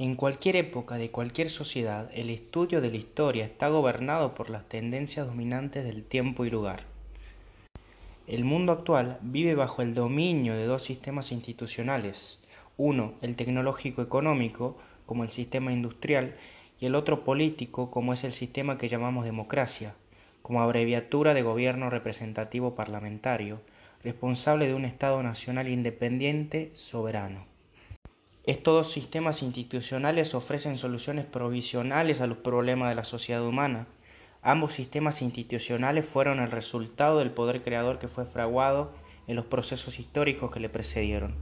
En cualquier época de cualquier sociedad, el estudio de la historia está gobernado por las tendencias dominantes del tiempo y lugar. El mundo actual vive bajo el dominio de dos sistemas institucionales, uno el tecnológico-económico, como el sistema industrial, y el otro político, como es el sistema que llamamos democracia, como abreviatura de gobierno representativo parlamentario, responsable de un Estado nacional independiente soberano. Estos sistemas institucionales ofrecen soluciones provisionales a los problemas de la sociedad humana. Ambos sistemas institucionales fueron el resultado del poder creador que fue fraguado en los procesos históricos que le precedieron.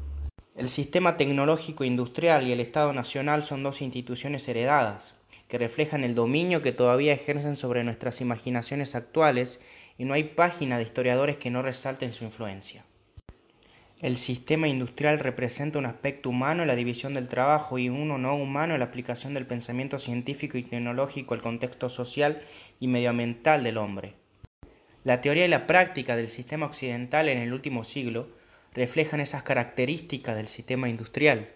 El sistema tecnológico industrial y el Estado nacional son dos instituciones heredadas, que reflejan el dominio que todavía ejercen sobre nuestras imaginaciones actuales y no hay página de historiadores que no resalten su influencia. El sistema industrial representa un aspecto humano en la división del trabajo y uno no humano en la aplicación del pensamiento científico y tecnológico al contexto social y medioambiental del hombre. La teoría y la práctica del sistema occidental en el último siglo reflejan esas características del sistema industrial.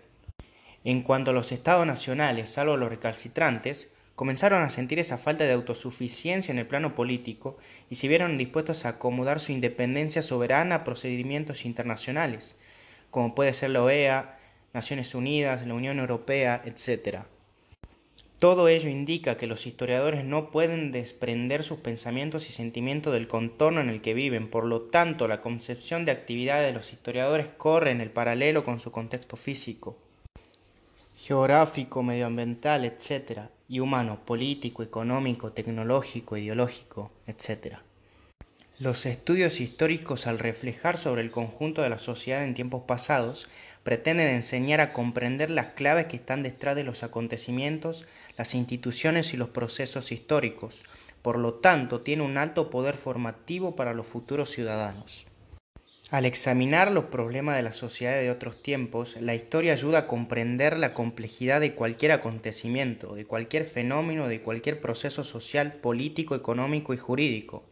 En cuanto a los estados nacionales, salvo los recalcitrantes, comenzaron a sentir esa falta de autosuficiencia en el plano político y se vieron dispuestos a acomodar su independencia soberana a procedimientos internacionales, como puede ser la OEA, Naciones Unidas, la Unión Europea, etc. Todo ello indica que los historiadores no pueden desprender sus pensamientos y sentimientos del contorno en el que viven, por lo tanto la concepción de actividad de los historiadores corre en el paralelo con su contexto físico geográfico, medioambiental, etc., y humano, político, económico, tecnológico, ideológico, etc. Los estudios históricos, al reflejar sobre el conjunto de la sociedad en tiempos pasados, pretenden enseñar a comprender las claves que están detrás de los acontecimientos, las instituciones y los procesos históricos. Por lo tanto, tiene un alto poder formativo para los futuros ciudadanos. Al examinar los problemas de la sociedad de otros tiempos, la historia ayuda a comprender la complejidad de cualquier acontecimiento, de cualquier fenómeno, de cualquier proceso social, político, económico y jurídico.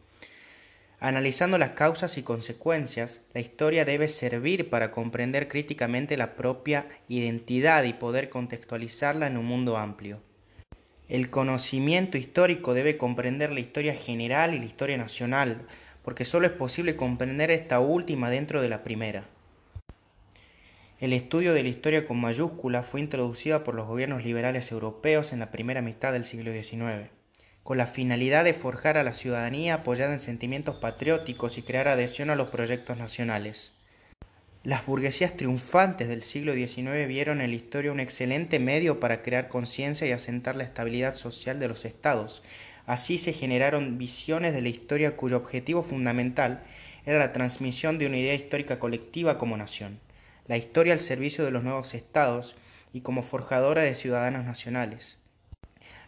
Analizando las causas y consecuencias, la historia debe servir para comprender críticamente la propia identidad y poder contextualizarla en un mundo amplio. El conocimiento histórico debe comprender la historia general y la historia nacional, porque sólo es posible comprender esta última dentro de la primera. El estudio de la historia con mayúscula fue introducido por los gobiernos liberales europeos en la primera mitad del siglo XIX, con la finalidad de forjar a la ciudadanía apoyada en sentimientos patrióticos y crear adhesión a los proyectos nacionales. Las burguesías triunfantes del siglo XIX vieron en la historia un excelente medio para crear conciencia y asentar la estabilidad social de los estados, Así se generaron visiones de la historia cuyo objetivo fundamental era la transmisión de una idea histórica colectiva como nación, la historia al servicio de los nuevos estados y como forjadora de ciudadanos nacionales.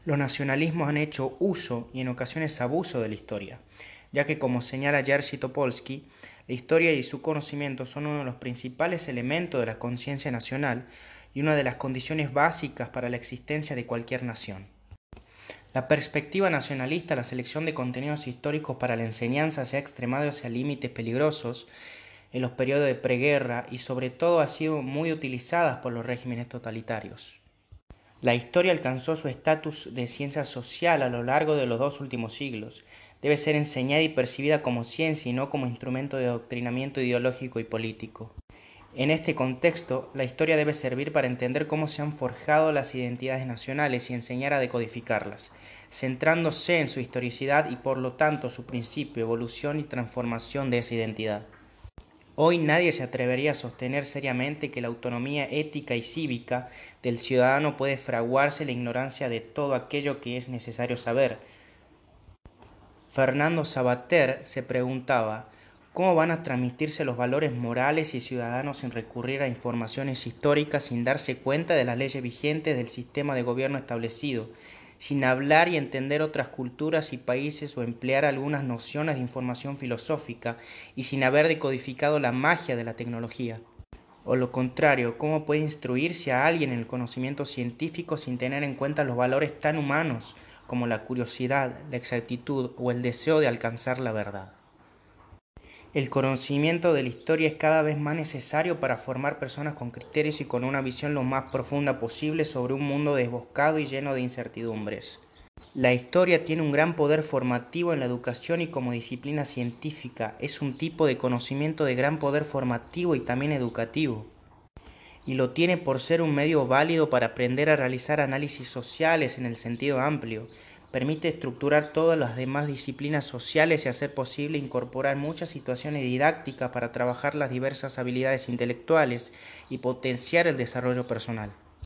Los nacionalismos han hecho uso y en ocasiones abuso de la historia, ya que como señala Jerzy Topolsky, la historia y su conocimiento son uno de los principales elementos de la conciencia nacional y una de las condiciones básicas para la existencia de cualquier nación. La perspectiva nacionalista, la selección de contenidos históricos para la enseñanza se ha extremado hacia límites peligrosos en los periodos de preguerra y sobre todo ha sido muy utilizada por los regímenes totalitarios. La historia alcanzó su estatus de ciencia social a lo largo de los dos últimos siglos. Debe ser enseñada y percibida como ciencia y no como instrumento de adoctrinamiento ideológico y político. En este contexto, la historia debe servir para entender cómo se han forjado las identidades nacionales y enseñar a decodificarlas, centrándose en su historicidad y por lo tanto su principio, evolución y transformación de esa identidad. Hoy nadie se atrevería a sostener seriamente que la autonomía ética y cívica del ciudadano puede fraguarse la ignorancia de todo aquello que es necesario saber. Fernando Sabater se preguntaba ¿Cómo van a transmitirse los valores morales y ciudadanos sin recurrir a informaciones históricas, sin darse cuenta de las leyes vigentes del sistema de gobierno establecido, sin hablar y entender otras culturas y países o emplear algunas nociones de información filosófica y sin haber decodificado la magia de la tecnología? O lo contrario, ¿cómo puede instruirse a alguien en el conocimiento científico sin tener en cuenta los valores tan humanos como la curiosidad, la exactitud o el deseo de alcanzar la verdad? El conocimiento de la historia es cada vez más necesario para formar personas con criterios y con una visión lo más profunda posible sobre un mundo desboscado y lleno de incertidumbres. La historia tiene un gran poder formativo en la educación y como disciplina científica es un tipo de conocimiento de gran poder formativo y también educativo. Y lo tiene por ser un medio válido para aprender a realizar análisis sociales en el sentido amplio, permite estructurar todas las demás disciplinas sociales y hacer posible incorporar muchas situaciones didácticas para trabajar las diversas habilidades intelectuales y potenciar el desarrollo personal.